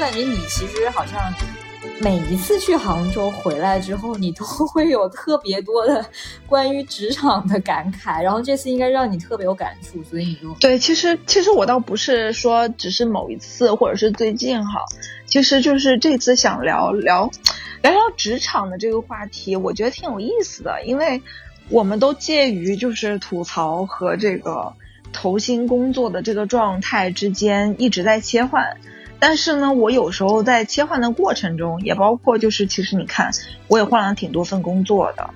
我感觉你其实好像每一次去杭州回来之后，你都会有特别多的关于职场的感慨，然后这次应该让你特别有感触，所以你就对，其实其实我倒不是说只是某一次或者是最近哈，其实就是这次想聊聊聊聊职场的这个话题，我觉得挺有意思的，因为我们都介于就是吐槽和这个投薪工作的这个状态之间一直在切换。但是呢，我有时候在切换的过程中，也包括就是，其实你看，我也换了挺多份工作的。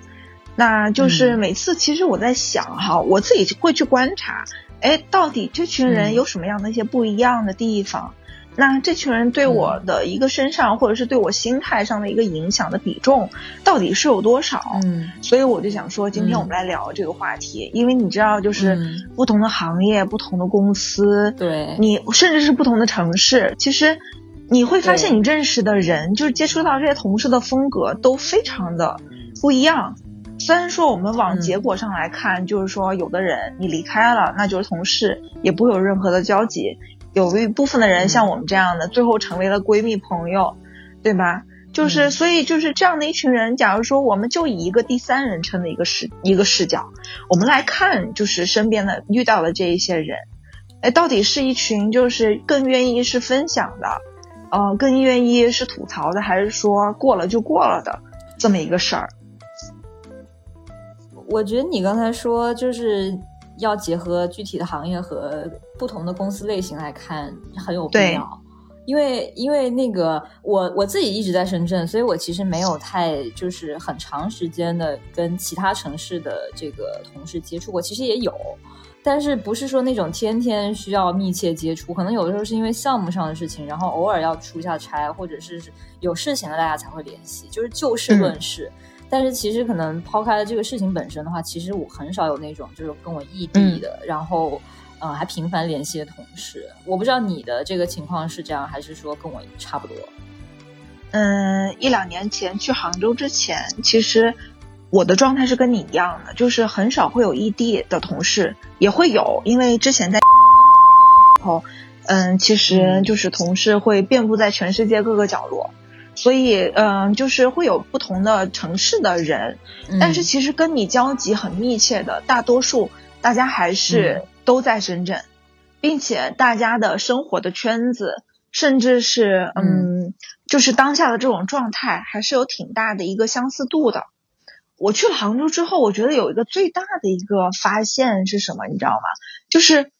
那就是每次，其实我在想哈，我自己会去观察，哎，到底这群人有什么样的一些不一样的地方。那这群人对我的一个身上，或者是对我心态上的一个影响的比重，到底是有多少？嗯，所以我就想说，今天我们来聊这个话题，因为你知道，就是不同的行业、不同的公司，对，你甚至是不同的城市，其实你会发现，你认识的人，就是接触到这些同事的风格都非常的不一样。虽然说我们往结果上来看，就是说有的人你离开了，那就是同事，也不会有任何的交集。有一部分的人像我们这样的，最后成为了闺蜜朋友，对吧？就是所以就是这样的一群人。假如说我们就以一个第三人称的一个视一个视角，我们来看，就是身边的遇到的这一些人，哎，到底是一群就是更愿意是分享的，呃，更愿意是吐槽的，还是说过了就过了的这么一个事儿？我觉得你刚才说就是。要结合具体的行业和不同的公司类型来看，很有必要。因为因为那个我我自己一直在深圳，所以我其实没有太就是很长时间的跟其他城市的这个同事接触过。其实也有，但是不是说那种天天需要密切接触。可能有的时候是因为项目上的事情，然后偶尔要出一下差，或者是有事情了大家才会联系，就是就事论事。但是其实可能抛开了这个事情本身的话，其实我很少有那种就是跟我异地的，然后呃还频繁联系的同事。我不知道你的这个情况是这样，还是说跟我差不多？嗯，一两年前去杭州之前，其实我的状态是跟你一样的，就是很少会有异地的同事，也会有，因为之前在后，嗯，其实就是同事会遍布在全世界各个角落。所以，嗯，就是会有不同的城市的人，但是其实跟你交集很密切的大多数，大家还是都在深圳，并且大家的生活的圈子，甚至是嗯，就是当下的这种状态，还是有挺大的一个相似度的。我去了杭州之后，我觉得有一个最大的一个发现是什么，你知道吗？就是。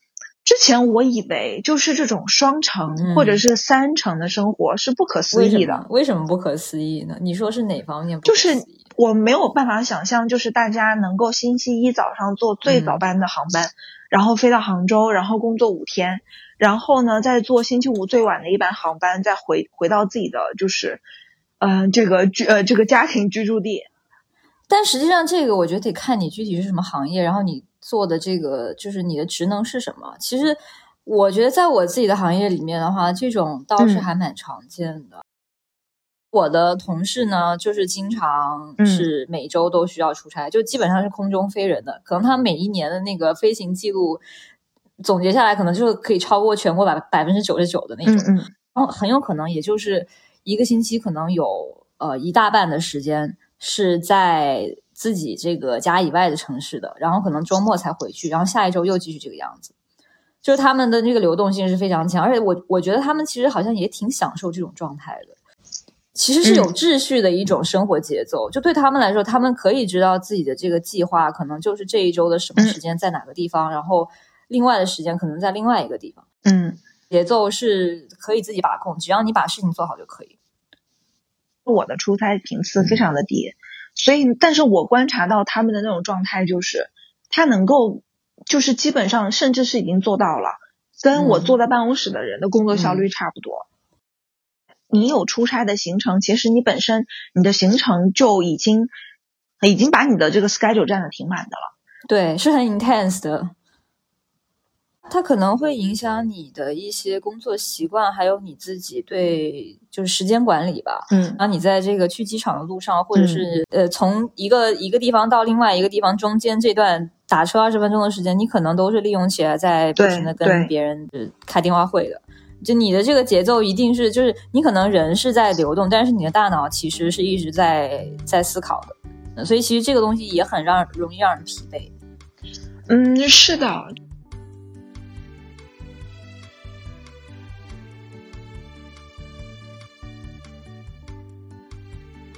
之前我以为就是这种双城或者是三城的生活是不可思议的，为什么不可思议呢？你说是哪方面？就是我没有办法想象，就是大家能够星期一早上坐最早班的航班，然后飞到杭州，然后工作五天，然后呢再坐星期五最晚的一班航班，再回回到自己的就是，嗯，这个居呃这个家庭居住地。但实际上，这个我觉得得看你具体是什么行业，然后你。做的这个就是你的职能是什么？其实我觉得在我自己的行业里面的话，这种倒是还蛮常见的。我的同事呢，就是经常是每周都需要出差，就基本上是空中飞人的。可能他每一年的那个飞行记录总结下来，可能就可以超过全国百百分之九十九的那种。然后很有可能也就是一个星期，可能有呃一大半的时间是在。自己这个家以外的城市的，然后可能周末才回去，然后下一周又继续这个样子，就是他们的这个流动性是非常强，而且我我觉得他们其实好像也挺享受这种状态的，其实是有秩序的一种生活节奏，就对他们来说，他们可以知道自己的这个计划可能就是这一周的什么时间在哪个地方，然后另外的时间可能在另外一个地方，嗯，节奏是可以自己把控，只要你把事情做好就可以。我的出差频次非常的低。所以，但是我观察到他们的那种状态，就是他能够，就是基本上甚至是已经做到了，跟我坐在办公室的人的工作效率差不多。你有出差的行程，其实你本身你的行程就已经已经把你的这个 schedule 占的挺满的了。对，是很 intense 的。它可能会影响你的一些工作习惯，还有你自己对就是时间管理吧。嗯，然后你在这个去机场的路上，或者是呃从一个一个地方到另外一个地方中间这段打车二十分钟的时间，你可能都是利用起来在不停的跟别人开电话会的。就你的这个节奏一定是，就是你可能人是在流动，但是你的大脑其实是一直在在思考的，所以其实这个东西也很让容易让人疲惫。嗯，是的。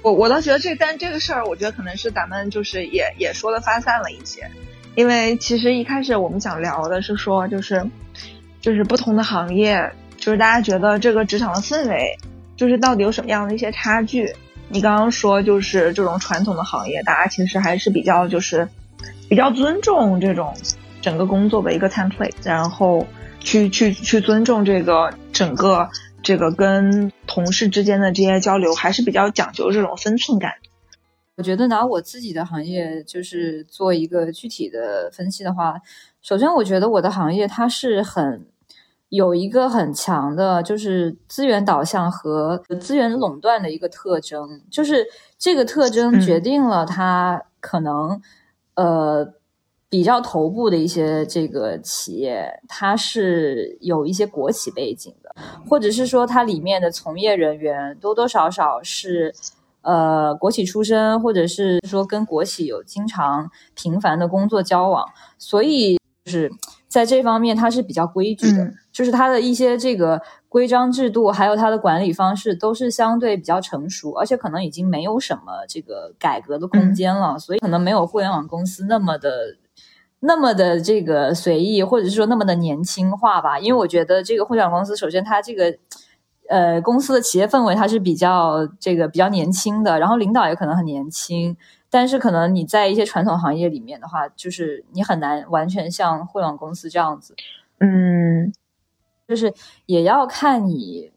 我我倒觉得这，但这个事儿，我觉得可能是咱们就是也也说的发散了一些，因为其实一开始我们想聊的是说，就是就是不同的行业，就是大家觉得这个职场的氛围，就是到底有什么样的一些差距。你刚刚说就是这种传统的行业，大家其实还是比较就是比较尊重这种整个工作的一个 template，然后去去去尊重这个整个。这个跟同事之间的这些交流还是比较讲究这种分寸感。我觉得拿我自己的行业就是做一个具体的分析的话，首先我觉得我的行业它是很有一个很强的，就是资源导向和资源垄断的一个特征，就是这个特征决定了它可能呃。比较头部的一些这个企业，它是有一些国企背景的，或者是说它里面的从业人员多多少少是呃国企出身，或者是说跟国企有经常频繁的工作交往，所以就是在这方面它是比较规矩的，就是它的一些这个规章制度，还有它的管理方式都是相对比较成熟，而且可能已经没有什么这个改革的空间了，所以可能没有互联网公司那么的。那么的这个随意，或者是说那么的年轻化吧，因为我觉得这个互联网公司，首先它这个呃公司的企业氛围它是比较这个比较年轻的，然后领导也可能很年轻，但是可能你在一些传统行业里面的话，就是你很难完全像互联网公司这样子，嗯，就是也要看你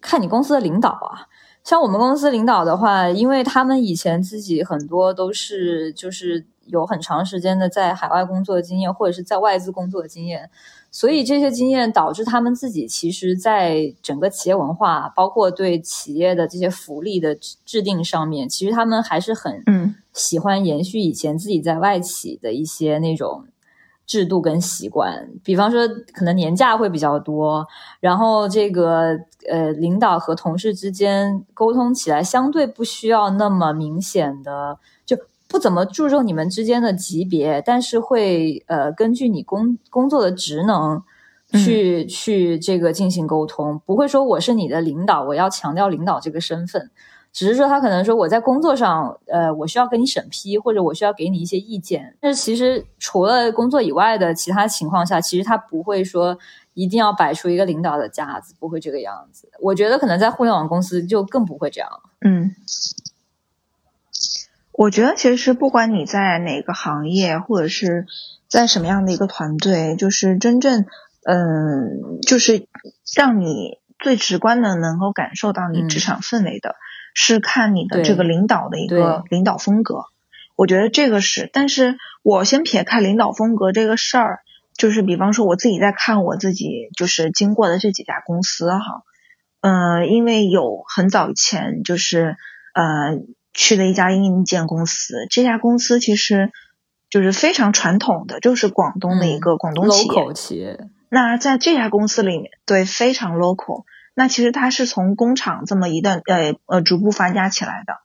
看你公司的领导啊，像我们公司领导的话，因为他们以前自己很多都是就是。有很长时间的在海外工作的经验，或者是在外资工作的经验，所以这些经验导致他们自己其实，在整个企业文化，包括对企业的这些福利的制定上面，其实他们还是很嗯喜欢延续以前自己在外企的一些那种制度跟习惯。比方说，可能年假会比较多，然后这个呃领导和同事之间沟通起来相对不需要那么明显的。就不怎么注重你们之间的级别，但是会呃根据你工工作的职能去去这个进行沟通，不会说我是你的领导，我要强调领导这个身份，只是说他可能说我在工作上呃我需要跟你审批，或者我需要给你一些意见，但是其实除了工作以外的其他情况下，其实他不会说一定要摆出一个领导的架子，不会这个样子。我觉得可能在互联网公司就更不会这样。嗯。我觉得其实不管你在哪个行业，或者是在什么样的一个团队，就是真正，嗯，就是让你最直观的能够感受到你职场氛围的，是看你的这个领导的一个领导风格。我觉得这个是，但是我先撇开领导风格这个事儿，就是比方说我自己在看我自己就是经过的这几家公司哈，嗯，因为有很早以前就是呃。去的一家硬件公司，这家公司其实就是非常传统的，就是广东的一个广东企业。那在这家公司里面，对非常 local。那其实它是从工厂这么一段呃呃逐步发家起来的，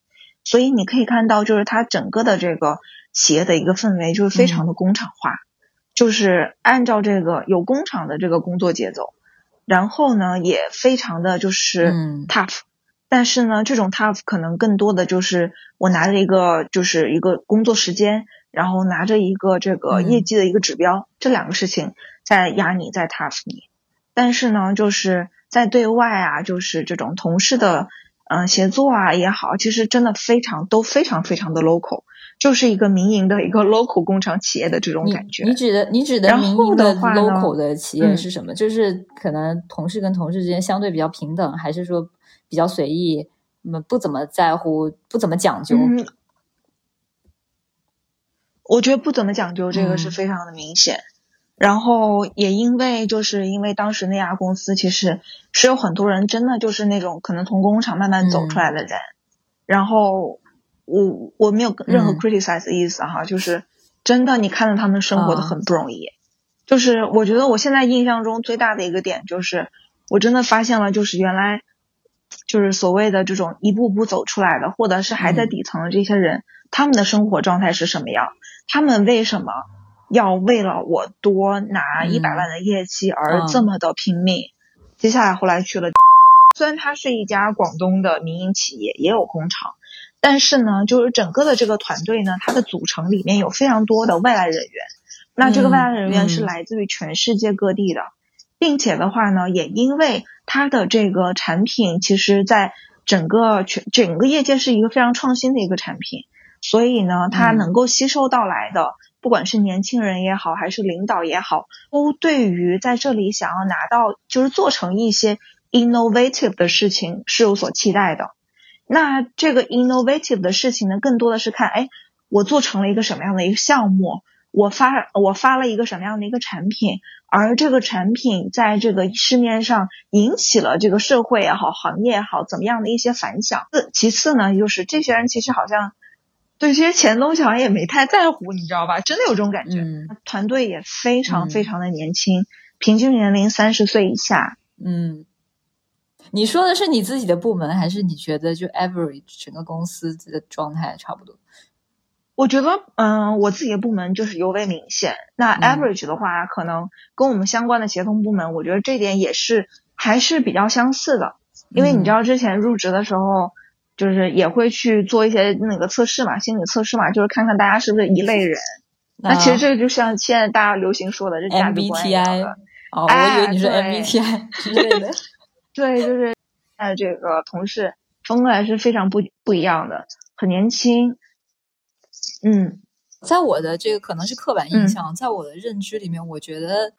所以你可以看到，就是它整个的这个企业的一个氛围就是非常的工厂化，就是按照这个有工厂的这个工作节奏，然后呢也非常的就是 tough。但是呢，这种 tough 可能更多的就是我拿着一个就是一个工作时间，然后拿着一个这个业绩的一个指标，这两个事情在压你，在 tough 你。但是呢，就是在对外啊，就是这种同事的嗯协作啊也好，其实真的非常都非常非常的 local，就是一个民营的一个 local 工厂企业的这种感觉。你指的你指的民营的 local 的企业是什么？就是可能同事跟同事之间相对比较平等，还是说？比较随意，嗯，不怎么在乎，不怎么讲究。我觉得不怎么讲究，这个是非常的明显。然后也因为就是因为当时那家公司其实是有很多人真的就是那种可能从工厂慢慢走出来的人。然后我我没有任何 criticize 的意思哈，就是真的你看到他们生活的很不容易。就是我觉得我现在印象中最大的一个点就是。我真的发现了，就是原来就是所谓的这种一步步走出来的，或者是还在底层的这些人，他们的生活状态是什么样？他们为什么要为了我多拿一百万的业绩而这么的拼命？接下来后来去了，虽然它是一家广东的民营企业，也有工厂，但是呢，就是整个的这个团队呢，它的组成里面有非常多的外来人员。那这个外来人员是来自于全世界各地的。并且的话呢，也因为它的这个产品，其实在整个全整个业界是一个非常创新的一个产品，所以呢，它能够吸收到来的，不管是年轻人也好，还是领导也好，都对于在这里想要拿到，就是做成一些 innovative 的事情是有所期待的。那这个 innovative 的事情呢，更多的是看，哎，我做成了一个什么样的一个项目。我发我发了一个什么样的一个产品，而这个产品在这个市面上引起了这个社会也好，行业也好，怎么样的一些反响？其次呢，就是这些人其实好像对这些钱东西好像也没太在乎，你知道吧？真的有这种感觉。嗯团队也非常非常的年轻，平均年龄三十岁以下。嗯，你说的是你自己的部门，还是你觉得就 average 整个公司的状态差不多？我觉得，嗯，我自己的部门就是尤为明显。那 average 的话，可能跟我们相关的协同部门，我觉得这点也是还是比较相似的。因为你知道，之前入职的时候，就是也会去做一些那个测试嘛，心理测试嘛，就是看看大家是不是一类人。那其实这个就像现在大家流行说的，这价值观一样的。哦，我以为你是 MBTI 之类的。对，就是呃，这个同事风格还是非常不不一样的，很年轻。嗯，在我的这个可能是刻板印象，在我的认知里面，我觉得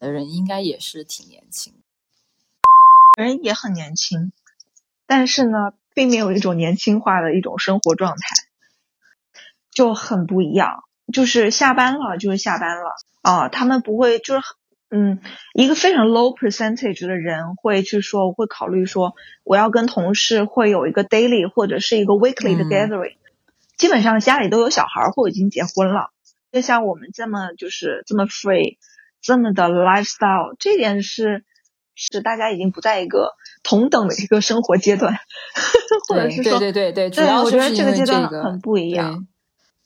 的人应该也是挺年轻，人也很年轻，但是呢，并没有一种年轻化的一种生活状态，就很不一样。就是下班了就是下班了啊，他们不会就是嗯，一个非常 low percentage 的人会去说，会考虑说，我要跟同事会有一个 daily 或者是一个 weekly 的 gathering。基本上家里都有小孩或已经结婚了，就像我们这么就是这么 free，这么的 lifestyle，这点是是大家已经不在一个同等的一个生活阶段，或者是说对对对对，对我觉得这个阶段很不一样，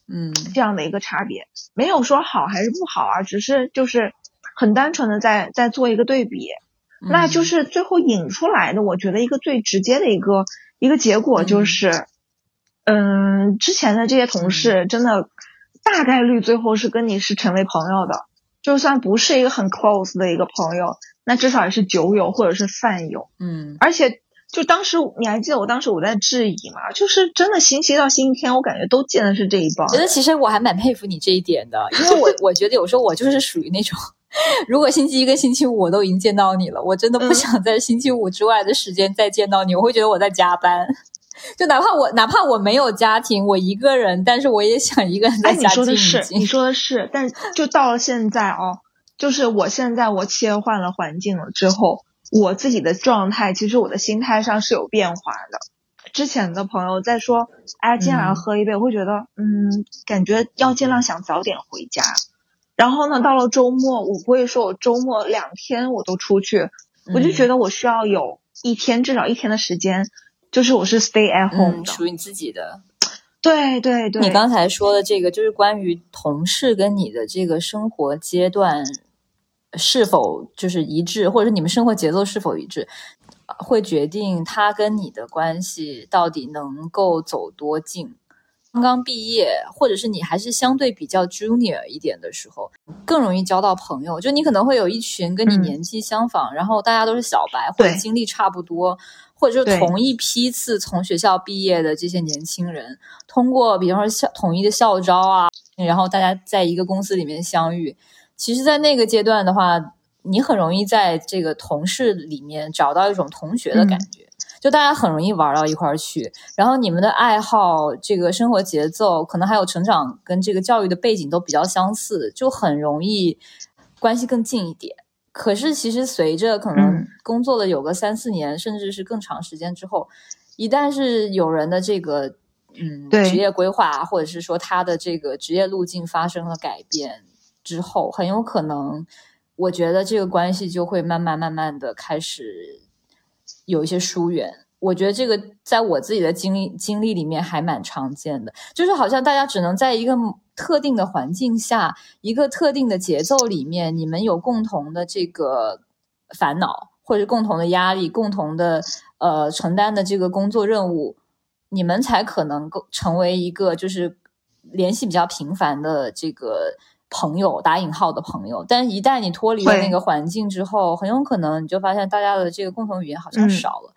嗯，这样的一个差别。没有说好还是不好啊，只是就是很单纯的在在做一个对比，那就是最后引出来的，我觉得一个最直接的一个一个结果就是。嗯，之前的这些同事真的大概率最后是跟你是成为朋友的，就算不是一个很 close 的一个朋友，那至少也是酒友或者是饭友。嗯，而且就当时你还记得我当时我在质疑嘛，就是真的星期到星期天，我感觉都见的是这一帮。觉得其实我还蛮佩服你这一点的，因为我我觉得有时候我就是属于那种，如果星期一跟星期五我都已经见到你了，我真的不想在星期五之外的时间再见到你，我会觉得我在加班。就哪怕我哪怕我没有家庭，我一个人，但是我也想一个人在家。你说的是，你说的是，但就到了现在哦，就是我现在我切换了环境了之后，我自己的状态，其实我的心态上是有变化的。之前的朋友在说，哎，今天晚上喝一杯，我会觉得，嗯，感觉要尽量想早点回家。然后呢，到了周末，我不会说我周末两天我都出去，我就觉得我需要有一天至少一天的时间。就是我是 stay at home，属于你自己的。对对对，你刚才说的这个，就是关于同事跟你的这个生活阶段是否就是一致，或者是你们生活节奏是否一致，会决定他跟你的关系到底能够走多近。刚刚毕业，或者是你还是相对比较 junior 一点的时候，更容易交到朋友。就你可能会有一群跟你年纪相仿，然后大家都是小白，或者经历差不多。或者是同一批次从学校毕业的这些年轻人，通过比方说校统一的校招啊，然后大家在一个公司里面相遇。其实，在那个阶段的话，你很容易在这个同事里面找到一种同学的感觉，就大家很容易玩到一块儿去。然后你们的爱好、这个生活节奏，可能还有成长跟这个教育的背景都比较相似，就很容易关系更近一点。可是，其实随着可能工作了有个三四年，甚至是更长时间之后，一旦是有人的这个嗯职业规划，或者是说他的这个职业路径发生了改变之后，很有可能我觉得这个关系就会慢慢慢慢的开始有一些疏远。我觉得这个在我自己的经历经历里面还蛮常见的，就是好像大家只能在一个特定的环境下，一个特定的节奏里面，你们有共同的这个烦恼，或者共同的压力，共同的呃承担的这个工作任务，你们才可能够成为一个就是联系比较频繁的这个朋友，打引号的朋友。但一旦你脱离了那个环境之后，很有可能你就发现大家的这个共同语言好像少了。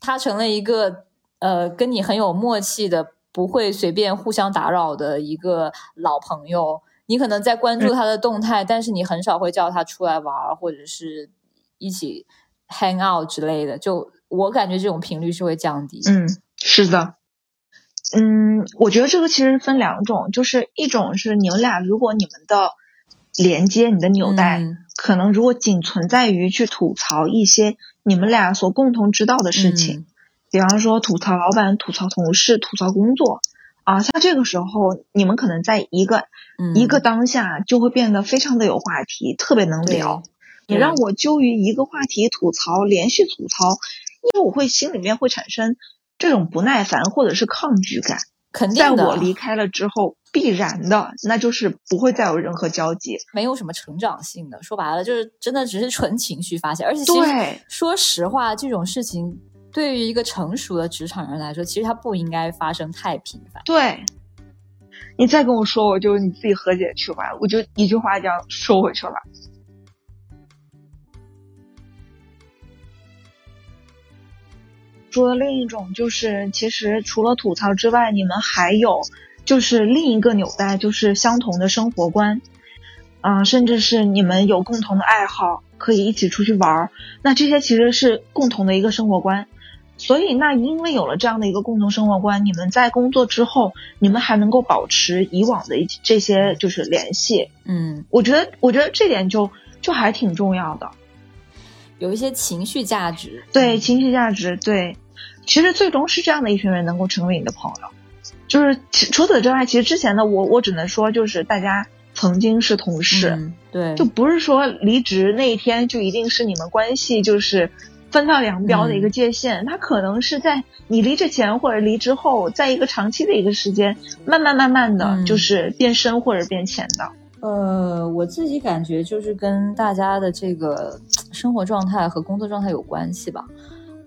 他成了一个呃，跟你很有默契的，不会随便互相打扰的一个老朋友。你可能在关注他的动态，但是你很少会叫他出来玩，或者是一起 hang out 之类的。就我感觉这种频率是会降低。嗯，是的。嗯，我觉得这个其实分两种，就是一种是你们俩如果你们的连接，你的纽带。可能如果仅存在于去吐槽一些你们俩所共同知道的事情，比方说吐槽老板、吐槽同事、吐槽工作啊，像这个时候你们可能在一个一个当下就会变得非常的有话题，特别能聊。你让我就于一个话题吐槽，连续吐槽，因为我会心里面会产生这种不耐烦或者是抗拒感。肯定在我离开了之后，必然的，那就是不会再有任何交集，没有什么成长性的。说白了，就是真的只是纯情绪发泄。而且，其实说实话，这种事情对于一个成熟的职场人来说，其实它不应该发生太频繁。对，你再跟我说，我就你自己和解去吧，我就一句话这样说回去了。说的另一种就是，其实除了吐槽之外，你们还有就是另一个纽带，就是相同的生活观，啊，甚至是你们有共同的爱好，可以一起出去玩儿。那这些其实是共同的一个生活观。所以，那因为有了这样的一个共同生活观，你们在工作之后，你们还能够保持以往的一这些就是联系。嗯，我觉得，我觉得这点就就还挺重要的。有一些情绪价值，对情绪价值，对，其实最终是这样的一群人能够成为你的朋友。就是除此之外，其实之前的我，我只能说，就是大家曾经是同事，对，就不是说离职那一天就一定是你们关系就是分道扬镳的一个界限。它可能是在你离职前或者离职后，在一个长期的一个时间，慢慢慢慢的就是变深或者变浅的。呃，我自己感觉就是跟大家的这个生活状态和工作状态有关系吧。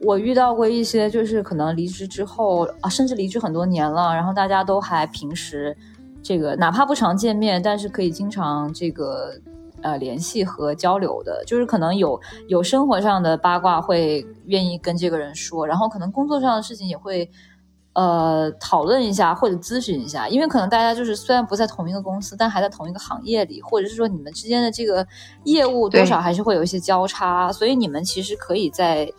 我遇到过一些，就是可能离职之后啊，甚至离职很多年了，然后大家都还平时这个哪怕不常见面，但是可以经常这个呃联系和交流的，就是可能有有生活上的八卦会愿意跟这个人说，然后可能工作上的事情也会。呃，讨论一下或者咨询一下，因为可能大家就是虽然不在同一个公司，但还在同一个行业里，或者是说你们之间的这个业务多少还是会有一些交叉，所以你们其实可以在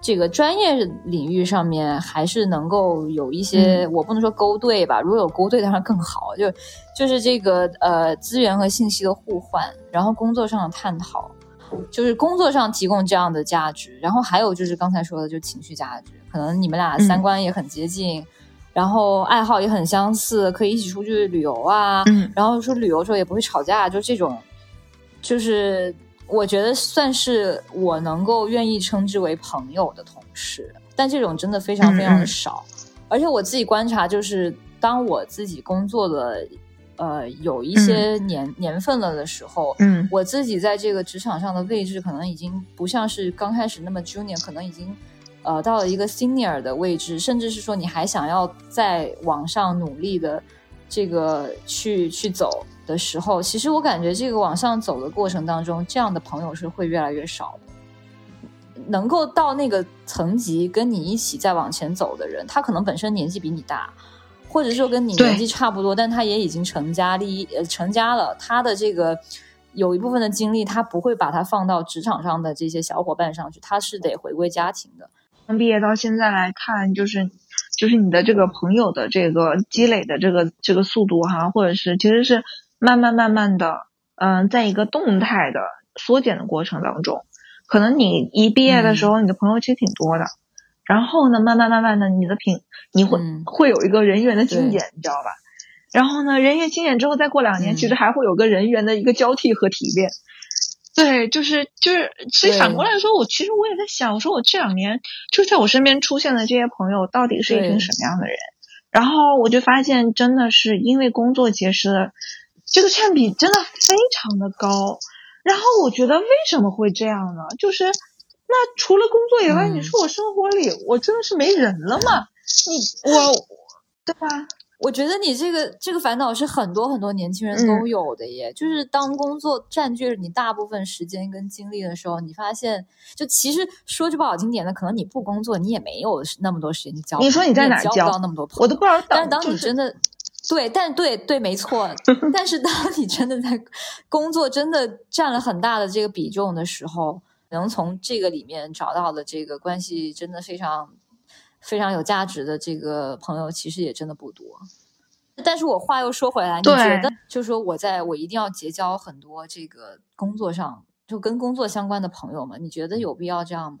这个专业领域上面还是能够有一些，我不能说勾兑吧，如果有勾兑当然更好，就就是这个呃资源和信息的互换，然后工作上的探讨。就是工作上提供这样的价值，然后还有就是刚才说的，就情绪价值，可能你们俩三观也很接近，然后爱好也很相似，可以一起出去旅游啊，然后说旅游时候也不会吵架，就这种，就是我觉得算是我能够愿意称之为朋友的同事，但这种真的非常非常的少，而且我自己观察，就是当我自己工作的。呃，有一些年年份了的时候，嗯，我自己在这个职场上的位置可能已经不像是刚开始那么 junior，可能已经呃到了一个 senior 的位置，甚至是说你还想要在往上努力的这个去去走的时候，其实我感觉这个往上走的过程当中，这样的朋友是会越来越少的。能够到那个层级跟你一起再往前走的人，他可能本身年纪比你大。或者说跟你年纪差不多，但他也已经成家立呃成家了，他的这个有一部分的精力，他不会把它放到职场上的这些小伙伴上去，他是得回归家庭的。从毕业到现在来看，就是就是你的这个朋友的这个积累的这个这个速度哈，或者是其实是慢慢慢慢的，嗯，在一个动态的缩减的过程当中，可能你一毕业的时候，你的朋友其实挺多的。然后呢，慢慢慢慢的，你的品你会会有一个人员的精简，你知道吧？然后呢，人员精简之后，再过两年，其实还会有个人员的一个交替和提炼。对，就是就是，所以反过来说，我其实我也在想，我说我这两年就在我身边出现的这些朋友，到底是一群什么样的人？然后我就发现，真的是因为工作结识的，这个占比真的非常的高。然后我觉得为什么会这样呢？就是那除了工作以外，你说我生活里我真的是没人了吗？你我对吧？我觉得你这个这个烦恼是很多很多年轻人都有的耶，就是当工作占据了你大部分时间跟精力的时候，你发现，就其实说句不好听点的，可能你不工作，你也没有那么多时间去交。你说你在哪交不到那么多朋友？我都不知道。但是当你真的，对，但对对，没错。但是当你真的在工作真的占了很大的这个比重的时候，能从这个里面找到的这个关系，真的非常。非常有价值的这个朋友其实也真的不多，但是我话又说回来，你觉得就说我在我一定要结交很多这个工作上就跟工作相关的朋友吗？你觉得有必要这样吗？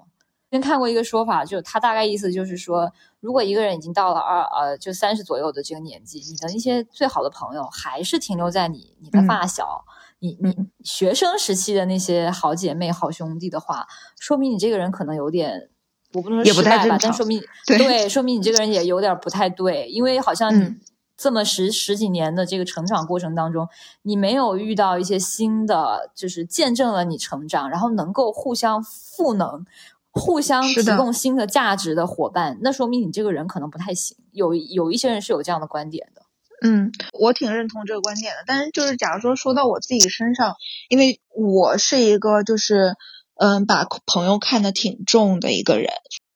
先看过一个说法，就他大概意思就是说，如果一个人已经到了二呃就三十左右的这个年纪，你的一些最好的朋友还是停留在你你的发小、你你学生时期的那些好姐妹、好兄弟的话，说明你这个人可能有点。我不能说失败吧，但说明对，说明你这个人也有点不太对，因为好像你这么十十几年的这个成长过程当中，你没有遇到一些新的，就是见证了你成长，然后能够互相赋能、互相提供新的价值的伙伴，那说明你这个人可能不太行。有有一些人是有这样的观点的，嗯，我挺认同这个观点的。但是就是假如说说到我自己身上，因为我是一个就是。嗯，把朋友看得挺重的一个人，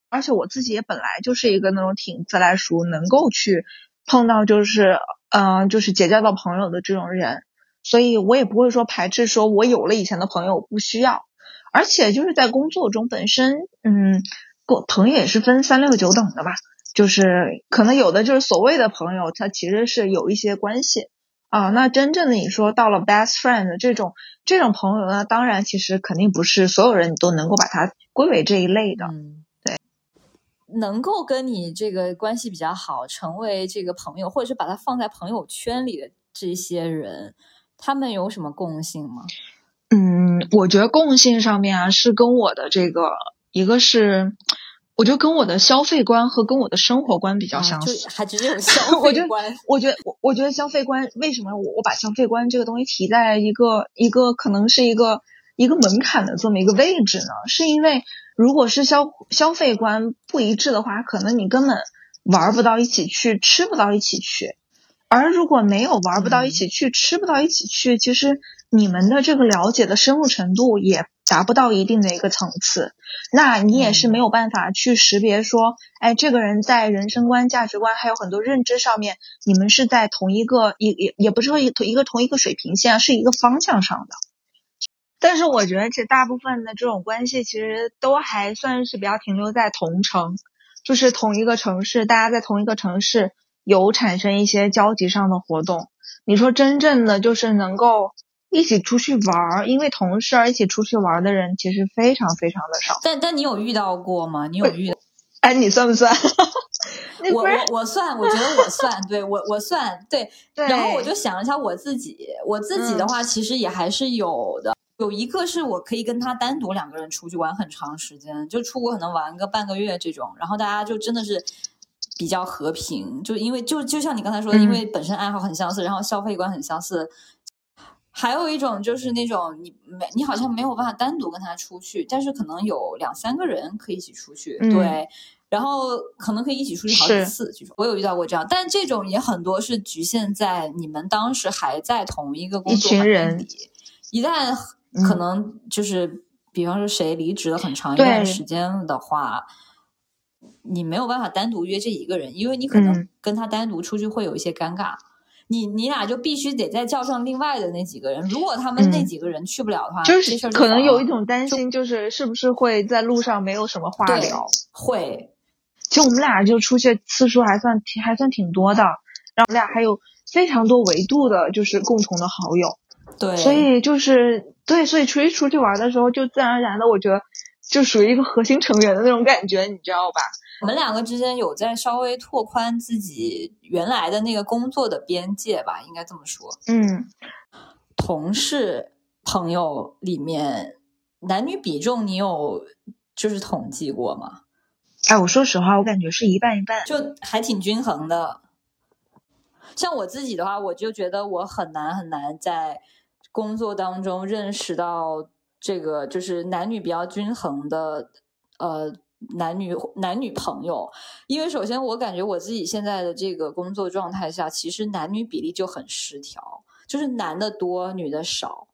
而且我自己也本来就是一个那种挺自来熟，能够去碰到就是嗯，就是结交到朋友的这种人，所以我也不会说排斥，说我有了以前的朋友不需要，而且就是在工作中本身，嗯，朋友也是分三六九等的吧，就是可能有的就是所谓的朋友，他其实是有一些关系。啊，那真正的你说到了 best friend 这种这种朋友呢，当然其实肯定不是所有人你都能够把它归为这一类的。嗯，对，能够跟你这个关系比较好，成为这个朋友，或者是把它放在朋友圈里的这些人，他们有什么共性吗？嗯，我觉得共性上面啊，是跟我的这个一个是。我觉得跟我的消费观和跟我的生活观比较相似，还只有 消费观。我觉得，我我觉得消费观为什么我我把消费观这个东西提在一个一个可能是一个一个门槛的这么一个位置呢？是因为如果是消消费观不一致的话，可能你根本玩不到一起去，吃不到一起去。而如果没有玩不到一起去，吃不到一起去，其实你们的这个了解的深入程度也。达不到一定的一个层次，那你也是没有办法去识别说，哎，这个人在人生观、价值观还有很多认知上面，你们是在同一个也也也不是说一同一个同一个水平线，是一个方向上的。但是我觉得，这大部分的这种关系其实都还算是比较停留在同城，就是同一个城市，大家在同一个城市有产生一些交集上的活动。你说真正的就是能够。一起出去玩儿，因为同事而一起出去玩的人其实非常非常的少。但但你有遇到过吗？你有遇？哎，你算不算？我我我算，我觉得我算，对我我算对。然后我就想了一下我自己，我自己的话其实也还是有的。有一个是我可以跟他单独两个人出去玩很长时间，就出国可能玩个半个月这种，然后大家就真的是比较和平，就因为就就像你刚才说的，因为本身爱好很相似，然后消费观很相似。还有一种就是那种你没你好像没有办法单独跟他出去，但是可能有两三个人可以一起出去，对，然后可能可以一起出去好几次。这种我有遇到过这样，但这种也很多是局限在你们当时还在同一个工作环境里，一旦可能就是比方说谁离职了很长一段时间的话，你没有办法单独约这一个人，因为你可能跟他单独出去会有一些尴尬。你你俩就必须得再叫上另外的那几个人，如果他们那几个人去不了的话，就是可能有一种担心，就是是不是会在路上没有什么话聊？会。其实我们俩就出去次数还算挺还算挺多的，然后我们俩还有非常多维度的，就是共同的好友。对。所以就是对，所以出去出去玩的时候，就自然而然的，我觉得就属于一个核心成员的那种感觉，你知道吧？我们两个之间有在稍微拓宽自己原来的那个工作的边界吧，应该这么说。嗯，同事朋友里面，男女比重你有就是统计过吗？哎，我说实话，我感觉是一半一半，就还挺均衡的。像我自己的话，我就觉得我很难很难在工作当中认识到这个就是男女比较均衡的呃男女男女朋友，因为首先我感觉我自己现在的这个工作状态下，其实男女比例就很失调，就是男的多，女的少。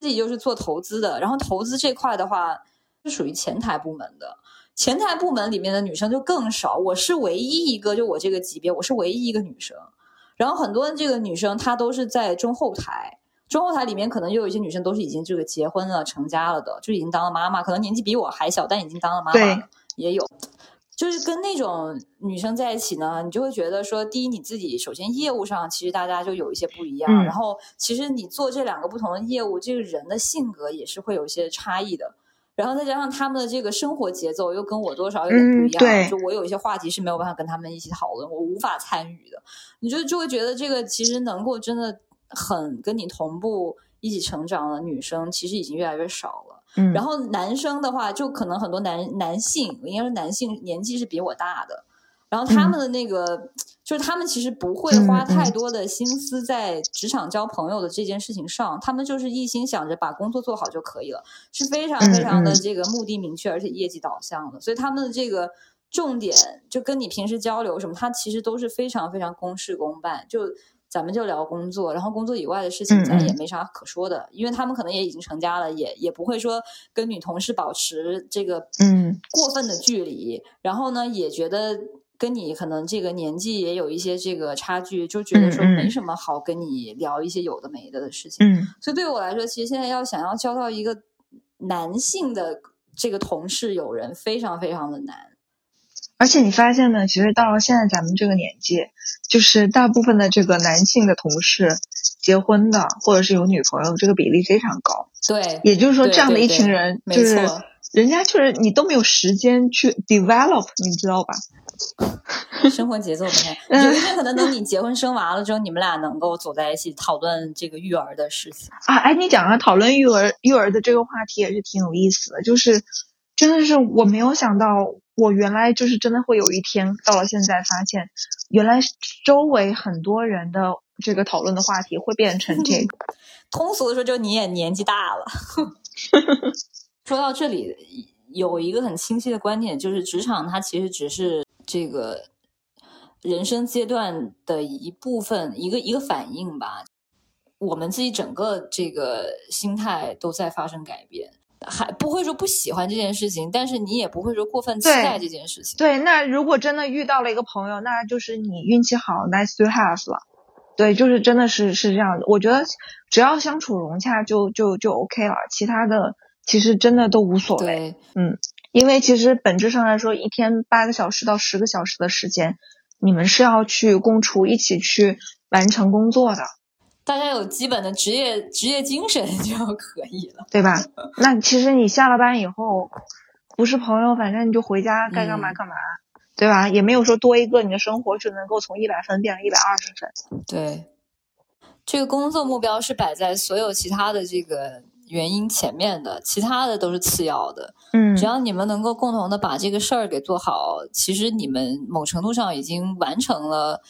自己就是做投资的，然后投资这块的话是属于前台部门的，前台部门里面的女生就更少。我是唯一一个，就我这个级别，我是唯一一个女生。然后很多这个女生她都是在中后台，中后台里面可能又有一些女生都是已经这个结婚了、成家了的，就已经当了妈妈，可能年纪比我还小，但已经当了妈妈，也有。就是跟那种女生在一起呢，你就会觉得说，第一，你自己首先业务上其实大家就有一些不一样，然后其实你做这两个不同的业务，这个人的性格也是会有一些差异的，然后再加上他们的这个生活节奏又跟我多少有点不一样，就我有一些话题是没有办法跟他们一起讨论，我无法参与的，你就就会觉得这个其实能够真的很跟你同步一起成长的女生，其实已经越来越少了。嗯，然后男生的话，就可能很多男男性，应该是男性年纪是比我大的，然后他们的那个，就是他们其实不会花太多的心思在职场交朋友的这件事情上，他们就是一心想着把工作做好就可以了，是非常非常的这个目的明确，而且业绩导向的，所以他们的这个重点就跟你平时交流什么，他其实都是非常非常公事公办，就。咱们就聊工作，然后工作以外的事情咱也没啥可说的，因为他们可能也已经成家了，也也不会说跟女同事保持这个嗯过分的距离。然后呢，也觉得跟你可能这个年纪也有一些这个差距，就觉得说没什么好跟你聊一些有的没的的事情。嗯，所以对我来说，其实现在要想要交到一个男性的这个同事友人，非常非常的难。而且你发现呢，其实到了现在咱们这个年纪，就是大部分的这个男性的同事结婚的，或者是有女朋友，这个比例非常高。对，也就是说，这样的一群人，就是人家就是你都没有时间去 develop，你知道吧？生活节奏不太，有一天可能等你结婚生娃了之后，你们俩能够走在一起讨论这个育儿的事情啊！哎，你讲啊，讨论育儿育儿的这个话题也是挺有意思的，就是真的是我没有想到。我原来就是真的会有一天到了现在，发现原来周围很多人的这个讨论的话题会变成这个。通俗的说，就你也年纪大了。说到这里，有一个很清晰的观点，就是职场它其实只是这个人生阶段的一部分，一个一个反应吧。我们自己整个这个心态都在发生改变。还不会说不喜欢这件事情，但是你也不会说过分期待这件事情。对，那如果真的遇到了一个朋友，那就是你运气好，nice to have 了。对，就是真的是是这样的。我觉得只要相处融洽，就就就 OK 了，其他的其实真的都无所谓。嗯，因为其实本质上来说，一天八个小时到十个小时的时间，你们是要去共处，一起去完成工作的。大家有基本的职业职业精神 就可以了，对吧？那其实你下了班以后，不是朋友，反正你就回家该干嘛干嘛，对吧？也没有说多一个，你的生活只能够从一百分变成一百二十分。对，这个工作目标是摆在所有其他的这个原因前面的，其他的都是次要的。嗯，只要你们能够共同的把这个事儿给做好，其实你们某程度上已经完成了。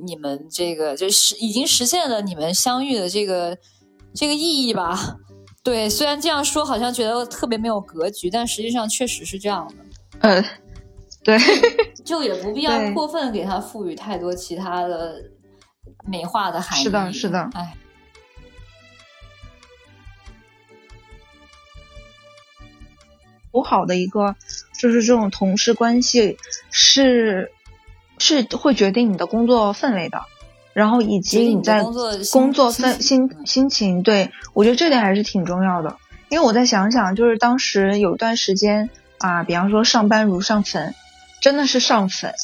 你们这个就是已经实现了你们相遇的这个这个意义吧？对，虽然这样说好像觉得特别没有格局，但实际上确实是这样的。嗯，对，就也不必要过分给他赋予太多其他的美化的含义。是的，是的。哎，不好的一个就是这种同事关系是。是会决定你的工作氛围的，然后以及你在工作分心心情，对我觉得这点还是挺重要的。因为我再想想，就是当时有一段时间啊，比方说上班如上坟，真的是上坟。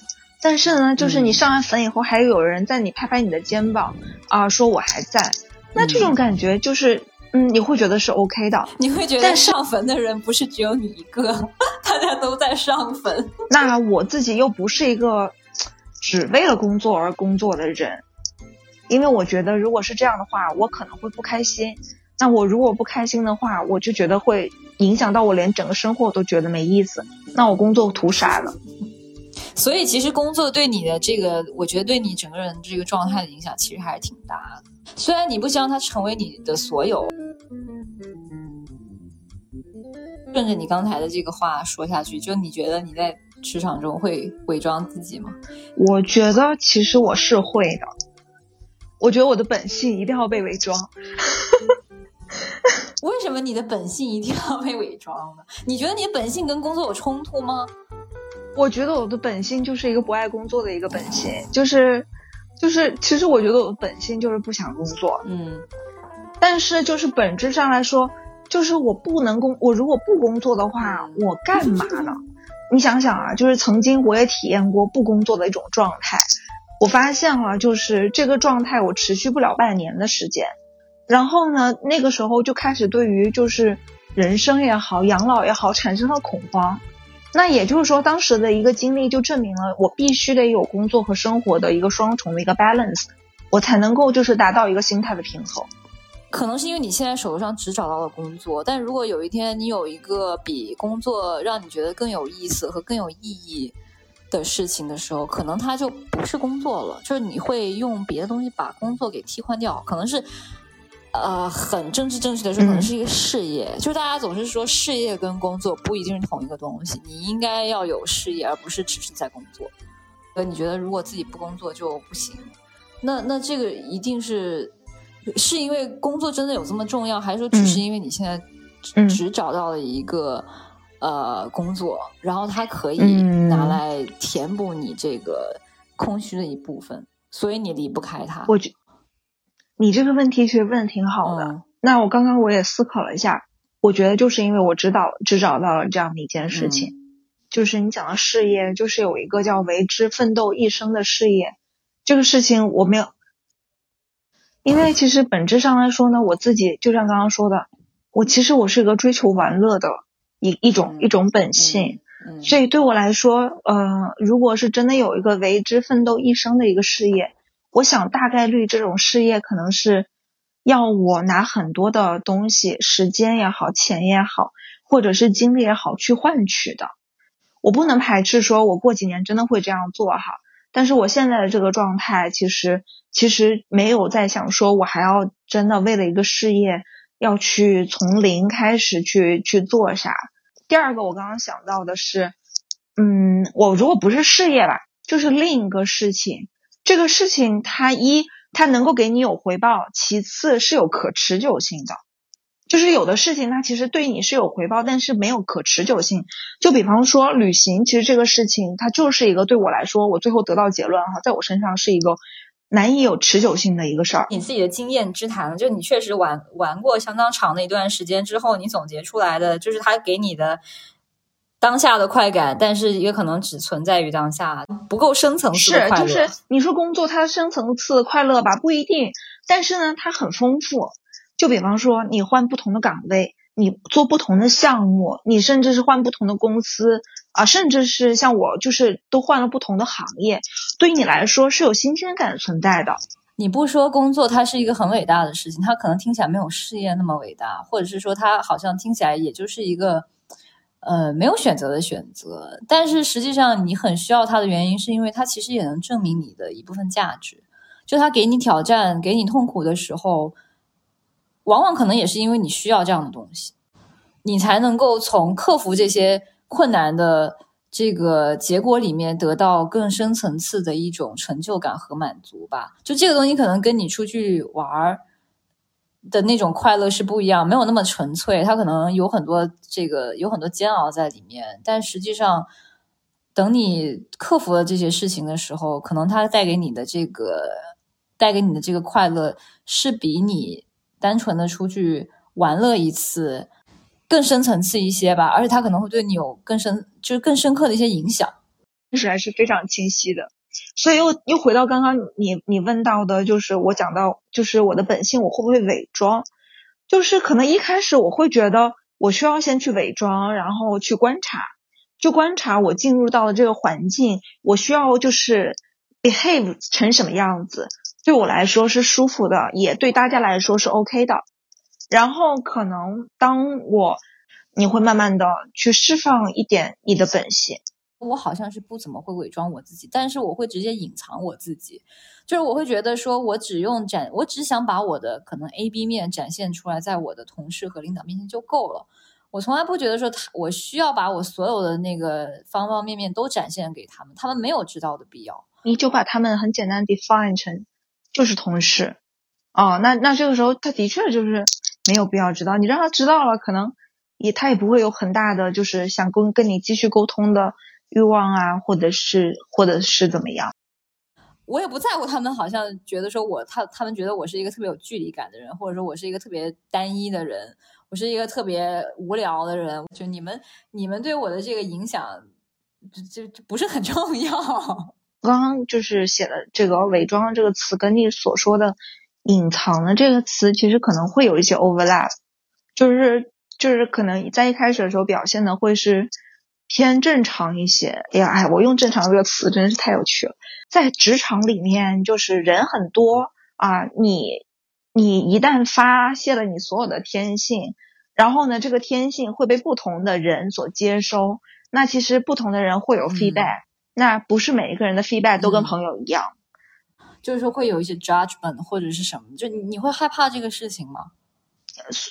但是呢，就是你上完坟以后，还有人在你拍拍你的肩膀啊，说我还在。那这种感觉就是，嗯，你会觉得是 OK 的。你会觉得上坟的人不是只有你一个，大家都在上坟。那我自己又不是一个。只为了工作而工作的人，因为我觉得如果是这样的话，我可能会不开心。那我如果不开心的话，我就觉得会影响到我连整个生活都觉得没意思。那我工作图啥了？所以其实工作对你的这个，我觉得对你整个人这个状态的影响其实还是挺大的。虽然你不希望它成为你的所有，顺着你刚才的这个话说下去，就你觉得你在职场中会伪装自己吗？我觉得其实我是会的。我觉得我的本性一定要被伪装。为什么你的本性一定要被伪装呢？你觉得你的本性跟工作有冲突吗？我觉得我的本性就是一个不爱工作的一个本性，就是，就是，其实我觉得我的本性就是不想工作，嗯，但是就是本质上来说，就是我不能工，我如果不工作的话，我干嘛呢？你想想啊，就是曾经我也体验过不工作的一种状态，我发现了，就是这个状态我持续不了半年的时间，然后呢，那个时候就开始对于就是人生也好，养老也好，产生了恐慌。那也就是说，当时的一个经历就证明了，我必须得有工作和生活的一个双重的一个 balance，我才能够就是达到一个心态的平衡。可能是因为你现在手头上只找到了工作，但如果有一天你有一个比工作让你觉得更有意思和更有意义的事情的时候，可能它就不是工作了，就是你会用别的东西把工作给替换掉，可能是。呃，很政治正确的说，可能是一个事业。就是大家总是说事业跟工作不一定是同一个东西，你应该要有事业，而不是只是在工作。所以你觉得如果自己不工作就不行？那那这个一定是是因为工作真的有这么重要，还是说只是因为你现在只找到了一个呃工作，然后它可以拿来填补你这个空虚的一部分，所以你离不开它？我觉。你这个问题其实问的挺好的。那我刚刚我也思考了一下，我觉得就是因为我知道只找到了这样的一件事情，就是你讲的事业，就是有一个叫为之奋斗一生的事业。这个事情我没有，因为其实本质上来说呢，我自己就像刚刚说的，我其实我是一个追求玩乐的一一种一种本性，所以对我来说，呃，如果是真的有一个为之奋斗一生的一个事业。我想大概率这种事业可能是要我拿很多的东西，时间也好，钱也好，或者是精力也好去换取的。我不能排斥说，我过几年真的会这样做哈。但是我现在的这个状态，其实其实没有在想说我还要真的为了一个事业要去从零开始去去做啥。第二个，我刚刚想到的是，嗯，我如果不是事业吧，就是另一个事情。这个事情，它一它能够给你有回报，其次是有可持久性的。就是有的事情，它其实对你是有回报，但是没有可持久性。就比方说旅行，其实这个事情，它就是一个对我来说，我最后得到结论哈，在我身上是一个难以有持久性的一个事儿。你自己的经验之谈，就你确实玩玩过相当长的一段时间之后，你总结出来的，就是它给你的。当下的快感，但是也可能只存在于当下，不够深层次的快乐。是，就是你说工作它深层次快乐吧，不一定。但是呢，它很丰富。就比方说，你换不同的岗位，你做不同的项目，你甚至是换不同的公司啊，甚至是像我，就是都换了不同的行业。对于你来说是有新鲜感存在的。你不说工作它是一个很伟大的事情，它可能听起来没有事业那么伟大，或者是说它好像听起来也就是一个。呃，没有选择的选择，但是实际上你很需要它的原因，是因为它其实也能证明你的一部分价值。就它给你挑战、给你痛苦的时候，往往可能也是因为你需要这样的东西，你才能够从克服这些困难的这个结果里面得到更深层次的一种成就感和满足吧。就这个东西，可能跟你出去玩儿。的那种快乐是不一样，没有那么纯粹，它可能有很多这个有很多煎熬在里面。但实际上，等你克服了这些事情的时候，可能它带给你的这个带给你的这个快乐，是比你单纯的出去玩乐一次更深层次一些吧。而且它可能会对你有更深，就是更深刻的一些影响。其实还是非常清晰的。所以又又回到刚刚你你问到的，就是我讲到，就是我的本性，我会不会伪装？就是可能一开始我会觉得我需要先去伪装，然后去观察，就观察我进入到的这个环境，我需要就是 behave 成什么样子，对我来说是舒服的，也对大家来说是 OK 的。然后可能当我，你会慢慢的去释放一点你的本性。我好像是不怎么会伪装我自己，但是我会直接隐藏我自己，就是我会觉得说我只用展，我只想把我的可能 A B 面展现出来，在我的同事和领导面前就够了。我从来不觉得说他我需要把我所有的那个方方面面都展现给他们，他们没有知道的必要。你就把他们很简单 define 成就是同事，哦，那那这个时候他的确就是没有必要知道，你让他知道了，可能也他也不会有很大的就是想跟跟你继续沟通的欲望啊，或者是或者是怎么样。我也不在乎他们，好像觉得说我他他们觉得我是一个特别有距离感的人，或者说我是一个特别单一的人。我是一个特别无聊的人，就你们你们对我的这个影响，就就不是很重要。刚刚就是写的这个“伪装”这个词，跟你所说的“隐藏”的这个词，其实可能会有一些 overlap，就是就是可能在一开始的时候表现的会是偏正常一些。哎呀，哎，我用“正常”这个词真是太有趣了。在职场里面，就是人很多啊，你你一旦发泄了你所有的天性。然后呢，这个天性会被不同的人所接收。那其实不同的人会有 feedback，那不是每一个人的 feedback 都跟朋友一样。就是说会有一些 judgment 或者是什么？就你会害怕这个事情吗？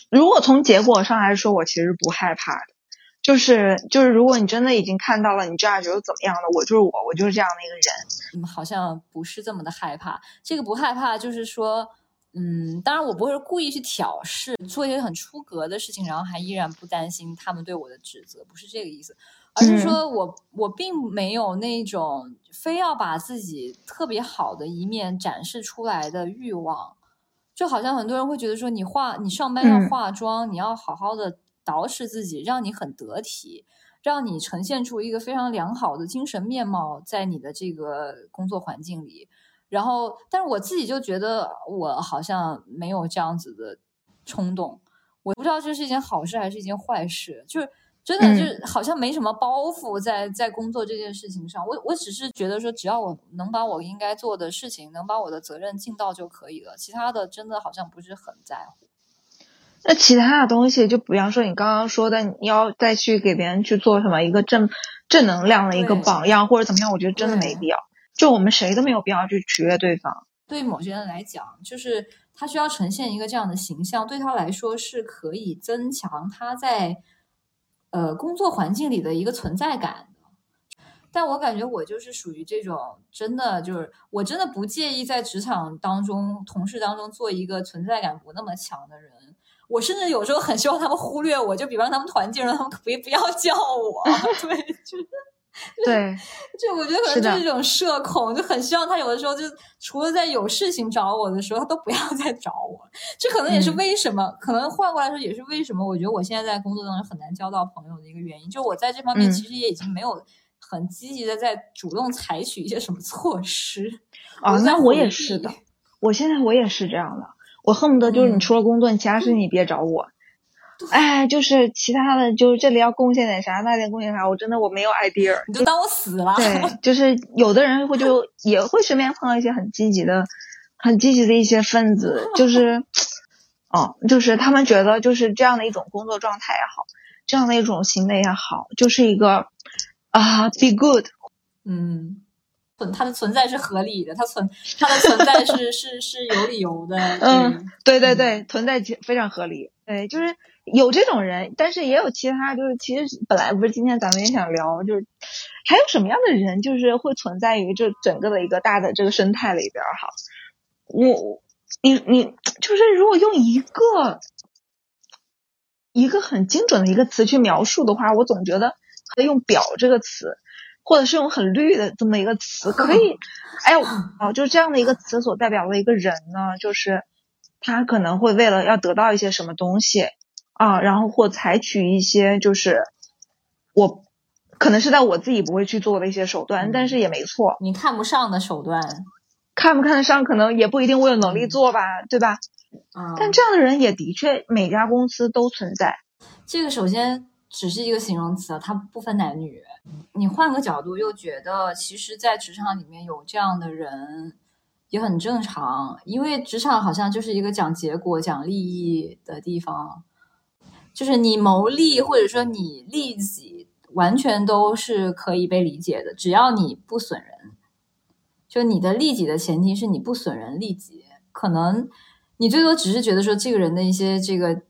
如果从结果上来说，我其实不害怕的。就是就是，如果你真的已经看到了，你 judge 又怎么样的？我就是我，我就是这样的一个人。嗯，好像不是这么的害怕。这个不害怕，就是说。嗯，当然我不会故意去挑事，做一些很出格的事情，然后还依然不担心他们对我的指责，不是这个意思，而是说我我并没有那种非要把自己特别好的一面展示出来的欲望，就好像很多人会觉得说你化你上班要化妆，你要好好的捯饬自己，让你很得体，让你呈现出一个非常良好的精神面貌，在你的这个工作环境里。然后，但是我自己就觉得我好像没有这样子的冲动，我不知道这是一件好事还是一件坏事，就是真的就是好像没什么包袱在在工作这件事情上。我我只是觉得说，只要我能把我应该做的事情，能把我的责任尽到就可以了，其他的真的好像不是很在乎。那其他的东西，就比方说你刚刚说的，你要再去给别人去做什么一个正正能量的一个榜样或者怎么样，我觉得真的没必要。就我们谁都没有必要去取悦对方。对某些人来讲，就是他需要呈现一个这样的形象，对他来说是可以增强他在呃工作环境里的一个存在感。但我感觉我就是属于这种真的就是我真的不介意在职场当中同事当中做一个存在感不那么强的人。我甚至有时候很希望他们忽略我，就比方他们团建，让他们可不可以不要叫我？对，就是。对，就我觉得可能就是一种社恐，就很希望他有的时候就除了在有事情找我的时候，他都不要再找我。这可能也是为什么，可能换过来说也是为什么，我觉得我现在在工作当中很难交到朋友的一个原因。就我在这方面其实也已经没有很积极的在主动采取一些什么措施。啊，那我也是的，我现在我也是这样的，我恨不得就是你除了工作，你其他事情你别找我。哎，就是其他的，就是这里要贡献点啥，那里贡献啥，我真的我没有 idea，你就当我死了。对，就是有的人会就也会身边碰到一些很积极的、很积极的一些分子，就是，哦，就是他们觉得就是这样的一种工作状态也好，这样的一种行为也好，就是一个啊，be good，嗯，存它的存在是合理的，它存它的存在是 是是有理由的，嗯，对对对，存在非常合理，对，就是。有这种人，但是也有其他，就是其实本来不是今天咱们也想聊，就是还有什么样的人，就是会存在于这整个的一个大的这个生态里边哈。我，你你就是如果用一个一个很精准的一个词去描述的话，我总觉得可以用“表”这个词，或者是用很绿的这么一个词，可以。哎呦，哦，就是这样的一个词所代表的一个人呢，就是他可能会为了要得到一些什么东西。啊，然后或采取一些就是我可能是在我自己不会去做的一些手段，但是也没错。你看不上的手段，看不看得上，可能也不一定我有能力做吧，对吧？嗯。但这样的人也的确每家公司都存在。这个首先只是一个形容词，它不分男女。你换个角度又觉得，其实，在职场里面有这样的人。也很正常，因为职场好像就是一个讲结果、讲利益的地方，就是你谋利或者说你利己，完全都是可以被理解的，只要你不损人。就你的利己的前提是你不损人利己，可能你最多只是觉得说这个人的一些这个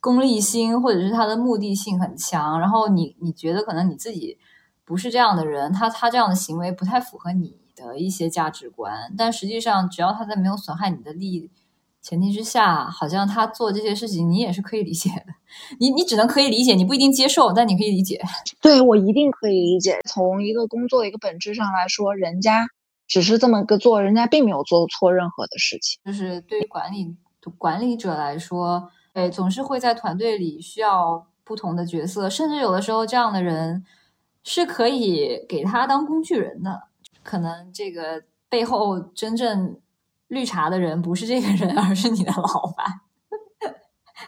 功利心或者是他的目的性很强，然后你你觉得可能你自己不是这样的人，他他这样的行为不太符合你的一些价值观，但实际上只要他在没有损害你的利益前提之下，好像他做这些事情你也是可以理解的，你你只能可以理解，你不一定接受，但你可以理解。对我一定可以理解，从一个工作的一个本质上来说，人家。只是这么个做，人家并没有做错任何的事情。就是对于管理管理者来说，哎，总是会在团队里需要不同的角色，甚至有的时候这样的人是可以给他当工具人的。可能这个背后真正绿茶的人不是这个人，而是你的老板。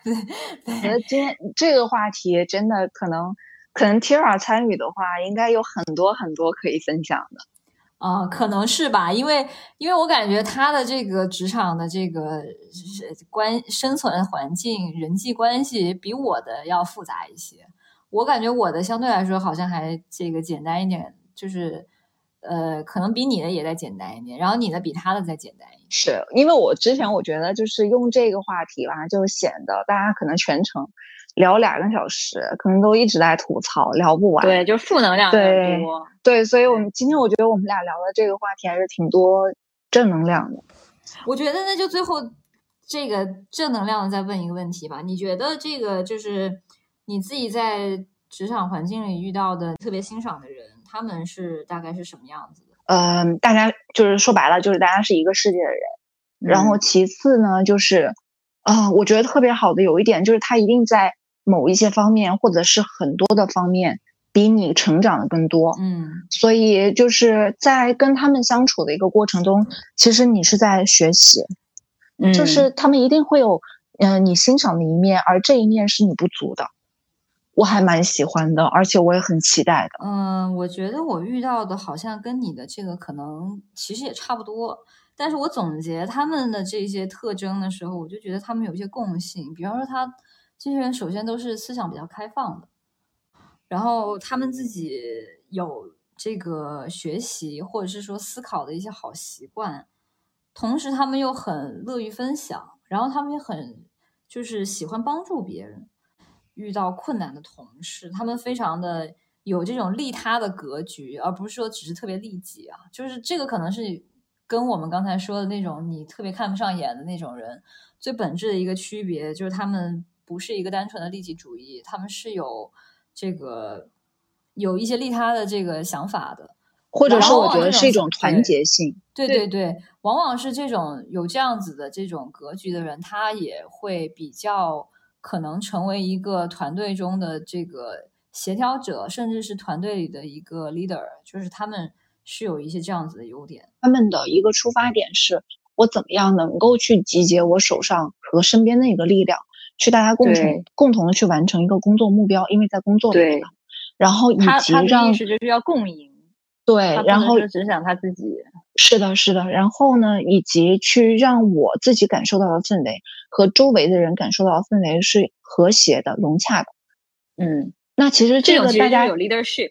对，我觉得今天这个话题真的可能，可能 Tira 参与的话，应该有很多很多可以分享的。啊，可能是吧，因为因为我感觉他的这个职场的这个关生存环境、人际关系比我的要复杂一些。我感觉我的相对来说好像还这个简单一点，就是呃，可能比你的也再简单一点，然后你的比他的再简单一点。是因为我之前我觉得就是用这个话题吧，就显得大家可能全程。聊两个小时，可能都一直在吐槽，聊不完。对，就负能量对对，所以我们今天我觉得我们俩聊的这个话题还是挺多正能量的。我觉得那就最后这个正能量的再问一个问题吧，你觉得这个就是你自己在职场环境里遇到的特别欣赏的人，他们是大概是什么样子的？嗯，大家就是说白了，就是大家是一个世界的人。然后其次呢，就是啊，我觉得特别好的有一点就是他一定在。某一些方面，或者是很多的方面，比你成长的更多。嗯，所以就是在跟他们相处的一个过程中，其实你是在学习。嗯，就是他们一定会有，嗯，你欣赏的一面，而这一面是你不足的。我还蛮喜欢的，而且我也很期待的。嗯，我觉得我遇到的好像跟你的这个可能其实也差不多，但是我总结他们的这些特征的时候，我就觉得他们有一些共性，比方说他。这些人首先都是思想比较开放的，然后他们自己有这个学习或者是说思考的一些好习惯，同时他们又很乐于分享，然后他们也很就是喜欢帮助别人。遇到困难的同事，他们非常的有这种利他的格局，而不是说只是特别利己啊。就是这个可能是跟我们刚才说的那种你特别看不上眼的那种人最本质的一个区别，就是他们。不是一个单纯的利己主义，他们是有这个有一些利他的这个想法的，或者是我觉得是一种团结性。对对对，往往是这种有这样子的这种格局的人，他也会比较可能成为一个团队中的这个协调者，甚至是团队里的一个 leader，就是他们是有一些这样子的优点。他们的一个出发点是我怎么样能够去集结我手上和身边的一个力量。去大家共同共同的去完成一个工作目标，因为在工作里嘛。然后以及让意识就是要共赢。对，然后只想他自己。是的，是的。然后呢，以及去让我自己感受到的氛围和周围的人感受到的氛围是和谐的、融洽的。嗯，那其实这个大家有 leadership，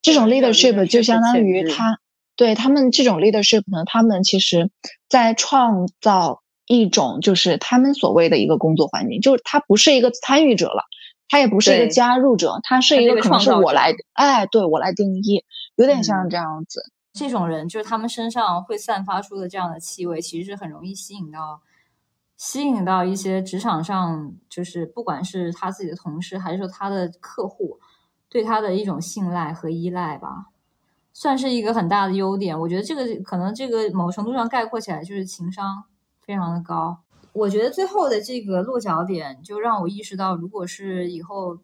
这种 leadership 就相当于他对他们这种 leadership 呢，他们其实在创造。一种就是他们所谓的一个工作环境，就是他不是一个参与者了，他也不是一个加入者，他是一个可能是我来，哎，对我来定义，有点像这样子。这种人就是他们身上会散发出的这样的气味，其实是很容易吸引到，吸引到一些职场上，就是不管是他自己的同事，还是说他的客户，对他的一种信赖和依赖吧，算是一个很大的优点。我觉得这个可能这个某程度上概括起来就是情商。非常的高，我觉得最后的这个落脚点就让我意识到，如果是以后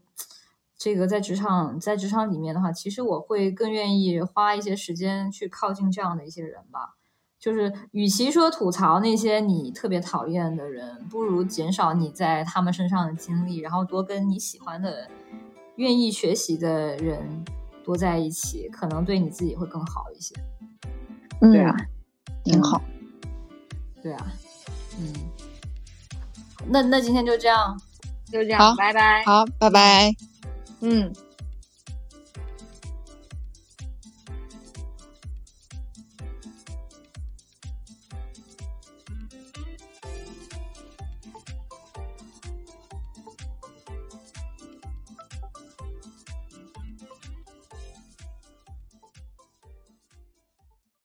这个在职场在职场里面的话，其实我会更愿意花一些时间去靠近这样的一些人吧。就是与其说吐槽那些你特别讨厌的人，不如减少你在他们身上的经历，然后多跟你喜欢的、愿意学习的人多在一起，可能对你自己会更好一些。嗯，挺好。对啊，嗯，那那今天就这样，就这好样，拜拜。好，拜拜。嗯。